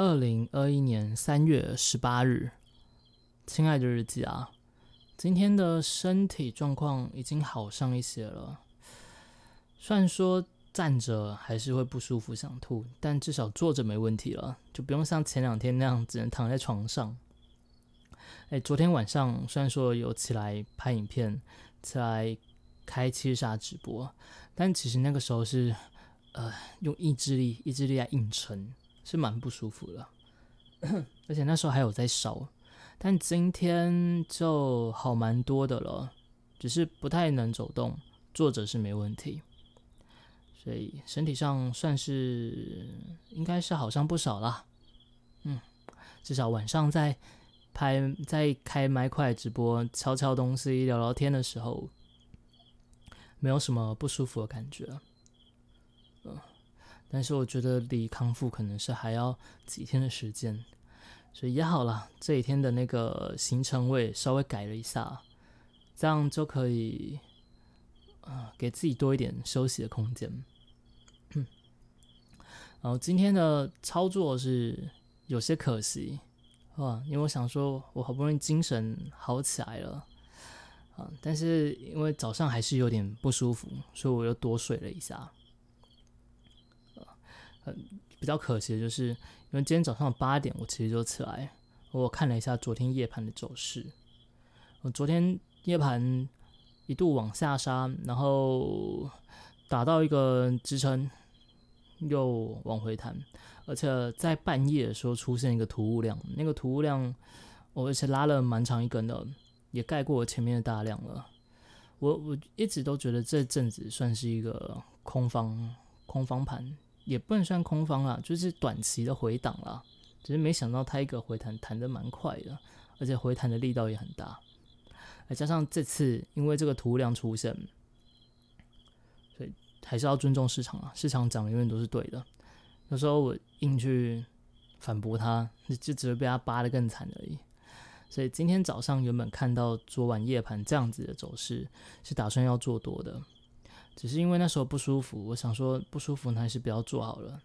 二零二一年三月十八日，亲爱的日记啊，今天的身体状况已经好上一些了。虽然说站着还是会不舒服、想吐，但至少坐着没问题了，就不用像前两天那样只能躺在床上。哎，昨天晚上虽然说有起来拍影片，起来开七杀直播，但其实那个时候是呃用意志力、意志力来硬撑。是蛮不舒服的，而且那时候还有在烧，但今天就好蛮多的了，只是不太能走动，坐着是没问题，所以身体上算是应该是好上不少啦。嗯，至少晚上在拍在开麦块直播敲敲东西聊聊天的时候，没有什么不舒服的感觉。嗯但是我觉得离康复可能是还要几天的时间，所以也好了。这几天的那个行程我也稍微改了一下，这样就可以，呃，给自己多一点休息的空间。然后今天的操作是有些可惜啊，因为我想说我好不容易精神好起来了啊，但是因为早上还是有点不舒服，所以我又多睡了一下。比较可惜的就是，因为今天早上八点我其实就起来，我看了一下昨天夜盘的走势。我昨天夜盘一度往下杀，然后打到一个支撑，又往回弹，而且在半夜的时候出现一个突兀量，那个突兀量我而且拉了蛮长一根的，也盖过前面的大量了。我我一直都觉得这阵子算是一个空方空方盘。也不能算空方啊，就是短期的回档啦。只是没想到它一个回弹弹得蛮快的，而且回弹的力道也很大。再加上这次因为这个图量出现，所以还是要尊重市场啊。市场涨永远都是对的。有时候我硬去反驳它，就只会被它扒得更惨而已。所以今天早上原本看到昨晚夜盘这样子的走势，是打算要做多的。只是因为那时候不舒服，我想说不舒服，那还是不要做好了。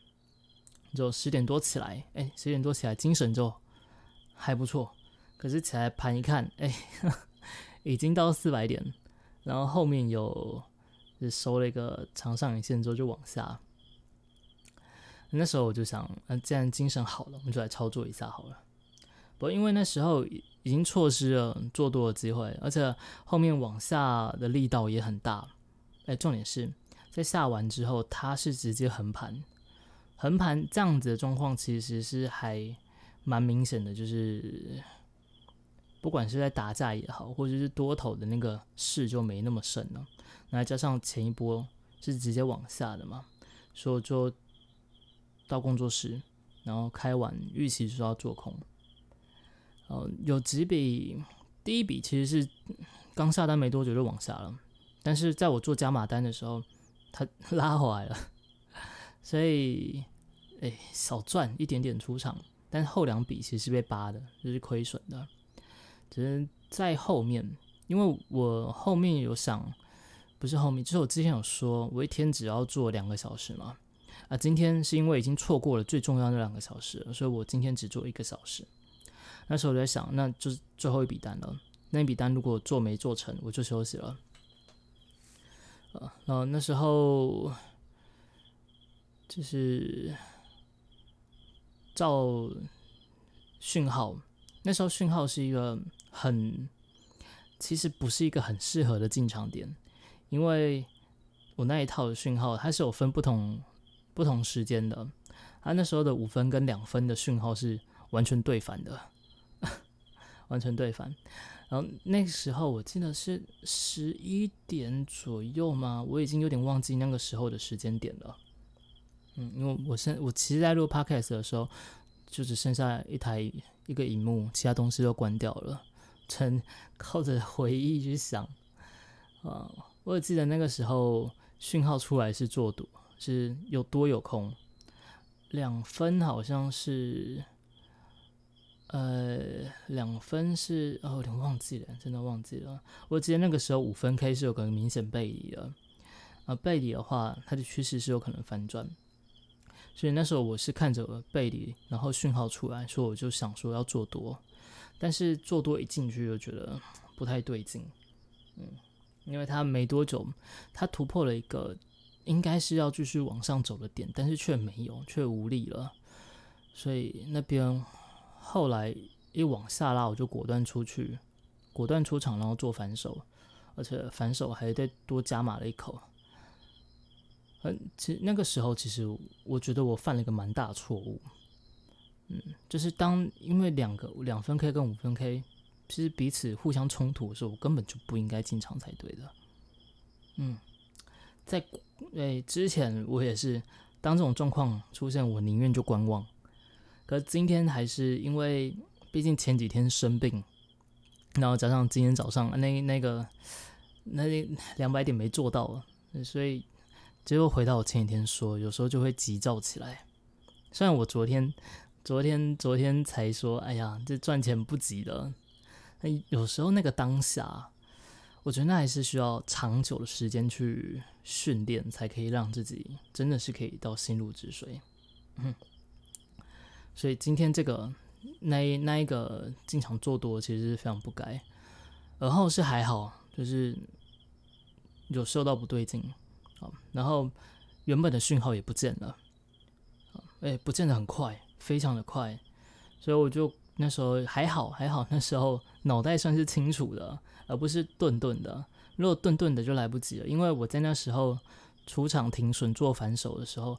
就十点多起来，哎，十点多起来，精神就还不错。可是起来盘一看，哎，已经到四百点，然后后面有就收了一个长上影线之后就往下。那时候我就想，那既然精神好了，我们就来操作一下好了。不过因为那时候已经错失了做多的机会，而且后面往下的力道也很大。哎，重点是在下完之后，它是直接横盘，横盘这样子的状况其实是还蛮明显的，就是不管是在打架也好，或者是多头的那个势就没那么盛了。那加上前一波是直接往下的嘛，所以就到工作室，然后开完预期就要做空，呃，有几笔，第一笔其实是刚下单没多久就往下了。但是在我做加码单的时候，它 拉回来了，所以哎，少赚一点点出场，但后两笔其实是被扒的，就是亏损的。只是在后面，因为我后面有想，不是后面，就是我之前有说，我一天只要做两个小时嘛。啊，今天是因为已经错过了最重要的两个小时，所以我今天只做一个小时。那时候我在想，那就是最后一笔单了。那笔单如果做没做成，我就休息了。啊然后那时候就是照讯号，那时候讯号是一个很，其实不是一个很适合的进场点，因为我那一套的讯号它是有分不同不同时间的，它那时候的五分跟两分的讯号是完全对反的，完全对反。然后那个时候我记得是十一点左右吗？我已经有点忘记那个时候的时间点了。嗯，因为我现我其实，在录 podcast 的时候，就只剩下一台一个荧幕，其他东西都关掉了，纯靠着回忆去想。啊，我也记得那个时候讯号出来是做赌，是有多有空，两分好像是。呃，两分是哦，有点忘记了，真的忘记了。我记得那个时候五分 K 是有个明显背离的，啊，背离的话，它的趋势是有可能反转，所以那时候我是看着背离，然后讯号出来说，我就想说要做多，但是做多一进去就觉得不太对劲，嗯，因为它没多久，它突破了一个应该是要继续往上走的点，但是却没有，却无力了，所以那边后来一往下拉，我就果断出去，果断出场，然后做反手，而且反手还再多加码了一口。嗯，其实那个时候，其实我觉得我犯了一个蛮大错误。嗯，就是当因为两个两分 K 跟五分 K，其实彼此互相冲突的时候，我根本就不应该进场才对的。嗯，在诶之前我也是，当这种状况出现，我宁愿就观望。可今天还是因为，毕竟前几天生病，然后加上今天早上那那个那两百点没做到，所以。结果回到我前几天说，有时候就会急躁起来。虽然我昨天、昨天、昨天才说，哎呀，这赚钱不急的。那有时候那个当下，我觉得那还是需要长久的时间去训练，才可以让自己真的是可以到心如止水。嗯，所以今天这个那那一个进场做多，其实是非常不该。而后是还好，就是有受到不对劲。然后原本的讯号也不见了，哎，不见得很快，非常的快，所以我就那时候还好还好，那时候脑袋算是清楚的，而不是顿顿的。如果顿顿的就来不及了，因为我在那时候出场停损做反手的时候，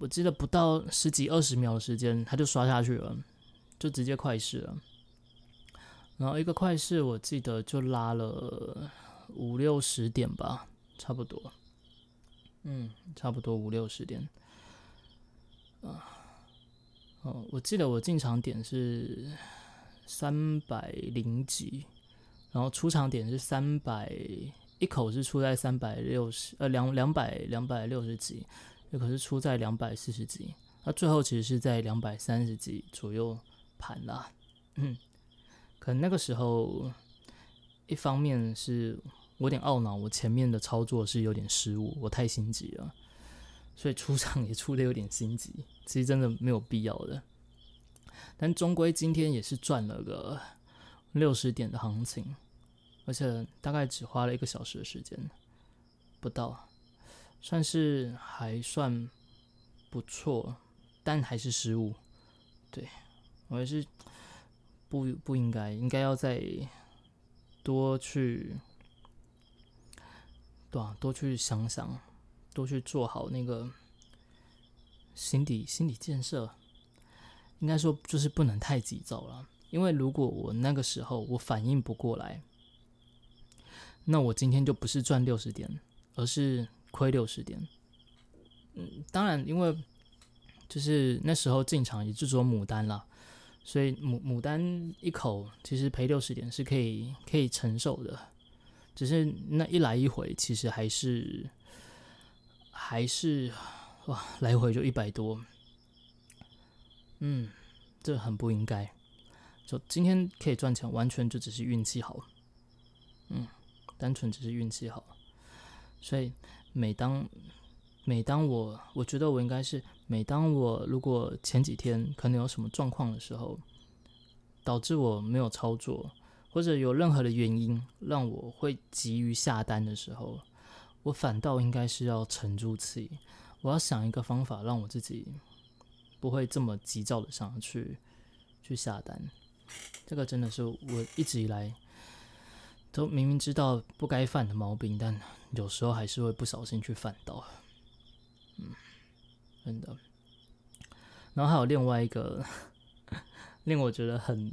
我记得不到十几二十秒的时间，他就刷下去了，就直接快试了。然后一个快试，我记得就拉了五六十点吧，差不多。嗯，差不多五六十点，啊，哦，我记得我进场点是三百零几，然后出场点是三百，一口是出在三百六十，呃，两两百两百六十几，一口是出在两百四十几，那最后其实是在两百三十几左右盘啦，嗯，可能那个时候一方面是。我有点懊恼，我前面的操作是有点失误，我太心急了，所以出场也出的有点心急，其实真的没有必要的。但终归今天也是赚了个六十点的行情，而且大概只花了一个小时的时间，不到，算是还算不错，但还是失误。对我还是不不应该，应该要再多去。对啊，多去想想，多去做好那个心理心理建设。应该说，就是不能太急躁了。因为如果我那个时候我反应不过来，那我今天就不是赚六十点，而是亏六十点。嗯，当然，因为就是那时候进场也就做牡丹了，所以牡牡丹一口其实赔六十点是可以可以承受的。只是那一来一回，其实还是还是哇，来回就一百多，嗯，这很不应该。就今天可以赚钱，完全就只是运气好，嗯，单纯只是运气好。所以每当每当我我觉得我应该是每当我如果前几天可能有什么状况的时候，导致我没有操作。或者有任何的原因让我会急于下单的时候，我反倒应该是要沉住气，我要想一个方法让我自己不会这么急躁的上去去下单。这个真的是我一直以来都明明知道不该犯的毛病，但有时候还是会不小心去犯到。嗯，真的。然后还有另外一个 令我觉得很。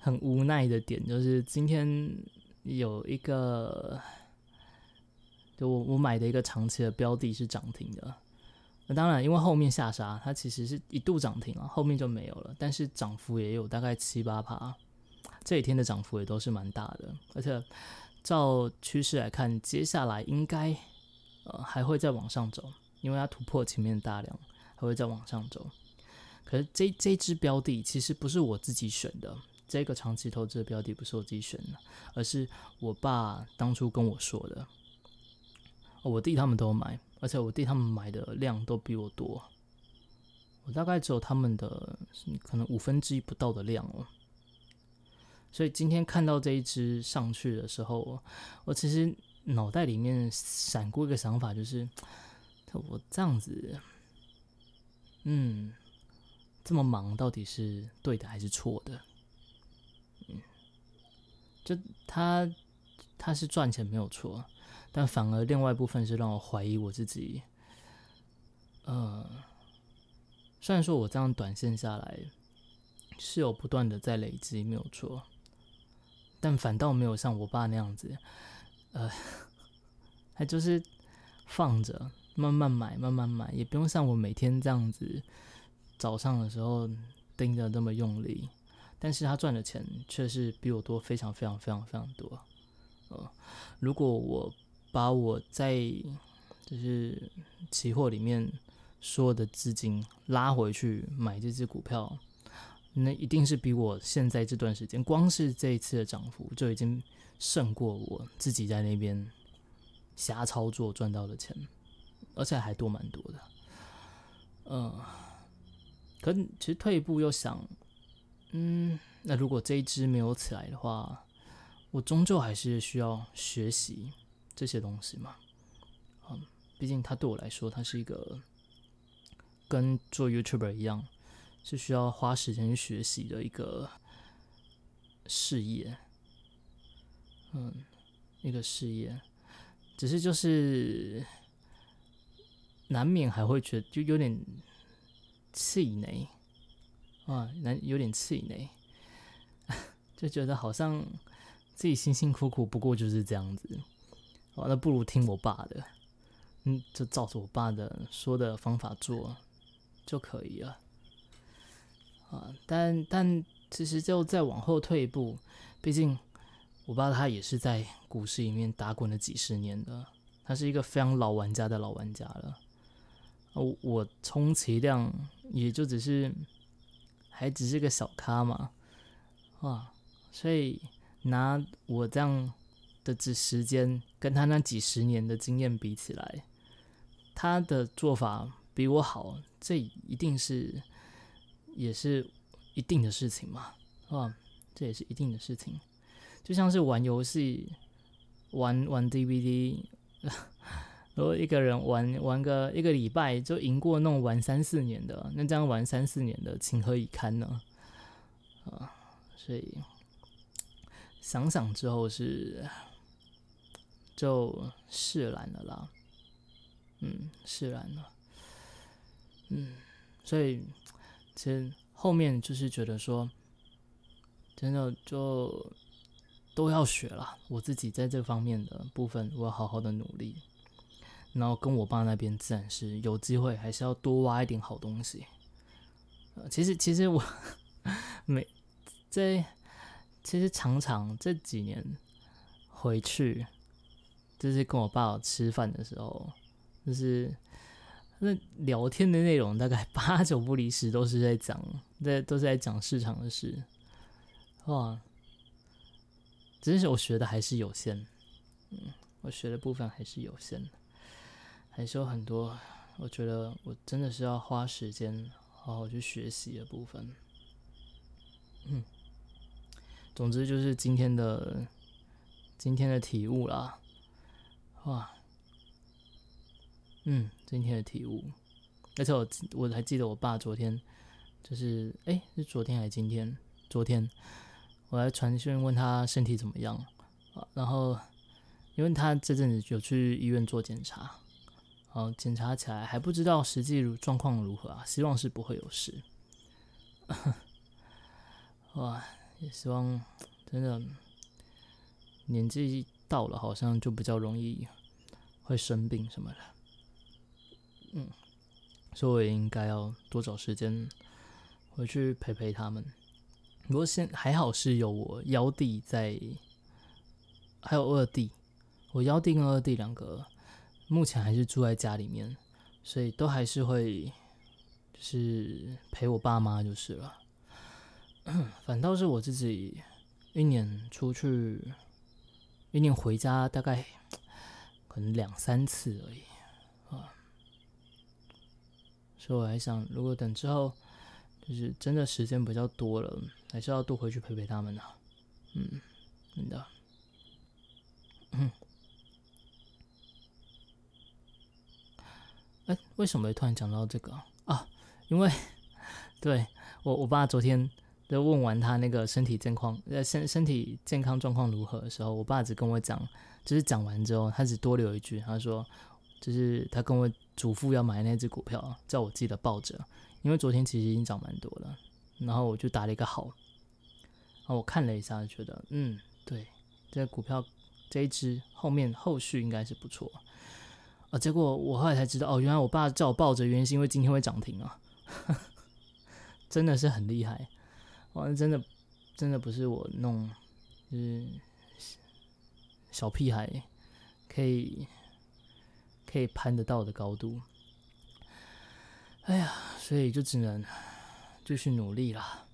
很无奈的点就是今天有一个，就我我买的一个长期的标的是涨停的，那当然因为后面下杀，它其实是一度涨停了，后面就没有了，但是涨幅也有大概七八趴，这几天的涨幅也都是蛮大的，而且照趋势来看，接下来应该呃还会再往上走，因为它突破前面大量，还会再往上走。可是这这支标的其实不是我自己选的。这个长期投资的标的不是我自己选的，而是我爸当初跟我说的。我弟他们都买，而且我弟他们买的量都比我多，我大概只有他们的可能五分之一不到的量哦。所以今天看到这一只上去的时候，我其实脑袋里面闪过一个想法，就是我这样子，嗯，这么忙到底是对的还是错的？嗯，就他他是赚钱没有错，但反而另外一部分是让我怀疑我自己。呃，虽然说我这样短线下来是有不断的在累积，没有错。但反倒没有像我爸那样子，呃，还就是放着慢慢买，慢慢买，也不用像我每天这样子早上的时候盯着那么用力。但是他赚的钱却是比我多，非常非常非常非常多。呃，如果我把我在就是期货里面所有的资金拉回去买这只股票。那一定是比我现在这段时间，光是这一次的涨幅就已经胜过我自己在那边瞎操作赚到的钱，而且还多蛮多的。嗯，可其实退一步又想，嗯，那如果这一支没有起来的话，我终究还是需要学习这些东西嘛。嗯，毕竟它对我来说，它是一个跟做 YouTuber 一样。是需要花时间去学习的一个事业，嗯，一个事业，只是就是难免还会觉得就有点气馁啊，难有点气馁，就觉得好像自己辛辛苦苦不过就是这样子，哦，那不如听我爸的，嗯，就照着我爸的说的方法做就可以了。啊，但但其实就再往后退一步，毕竟我爸他也是在股市里面打滚了几十年的，他是一个非常老玩家的老玩家了。我我充其量也就只是还只是个小咖嘛，啊，所以拿我这样的只时间跟他那几十年的经验比起来，他的做法比我好，这一定是。也是一定的事情嘛，啊，这也是一定的事情，就像是玩游戏，玩玩 DVD，如果一个人玩玩个一个礼拜就赢过那种玩三四年的，那这样玩三四年的情何以堪呢？啊，所以想想之后是就释然了啦，嗯，释然了，嗯，所以。其实后面就是觉得说，真的就都要学了。我自己在这方面的部分，我要好好的努力。然后跟我爸那边自然是有机会，还是要多挖一点好东西。呃，其实其实我 每这其实常常这几年回去，就是跟我爸吃饭的时候，就是。那聊天的内容大概 八九不离十，都是在讲，在都是在讲市场的事，哇！只是我学的还是有限，嗯，我学的部分还是有限的，还是有很多，我觉得我真的是要花时间好好去学习的部分。嗯，总之就是今天的今天的体悟啦，哇！嗯，今天的体悟，而且我我还记得我爸昨天，就是哎，是昨天还是今天？昨天我还传讯问他身体怎么样啊？然后因为他这阵子有去医院做检查，好检查起来还不知道实际状况如何啊，希望是不会有事。哇，也希望真的年纪到了，好像就比较容易会生病什么的。嗯，所以我应该要多找时间回去陪陪他们。不过现还好是有我幺弟在，还有二弟，我幺弟跟二弟两个目前还是住在家里面，所以都还是会就是陪我爸妈就是了。反倒是我自己一年出去，一年回家大概可能两三次而已。所以我还想，如果等之后就是真的时间比较多了，还是要多回去陪陪他们呢。嗯，真的。嗯。哎，为什么会突然讲到这个啊？因为对我我爸昨天就问完他那个身体健康呃身身体健康状况如何的时候，我爸只跟我讲，就是讲完之后，他只多留一句，他说，就是他跟我嘱咐要买那只股票，叫我记得抱着，因为昨天其实已经涨蛮多了，然后我就打了一个好，然后我看了一下，觉得嗯，对，这个股票这一只后面后续应该是不错。啊！结果我后来才知道，哦，原来我爸叫我抱着，原因是因为今天会涨停啊！真的是很厉害，哇！真的，真的不是我弄，就是小屁孩可以可以攀得到的高度。哎呀，所以就只能继续努力了。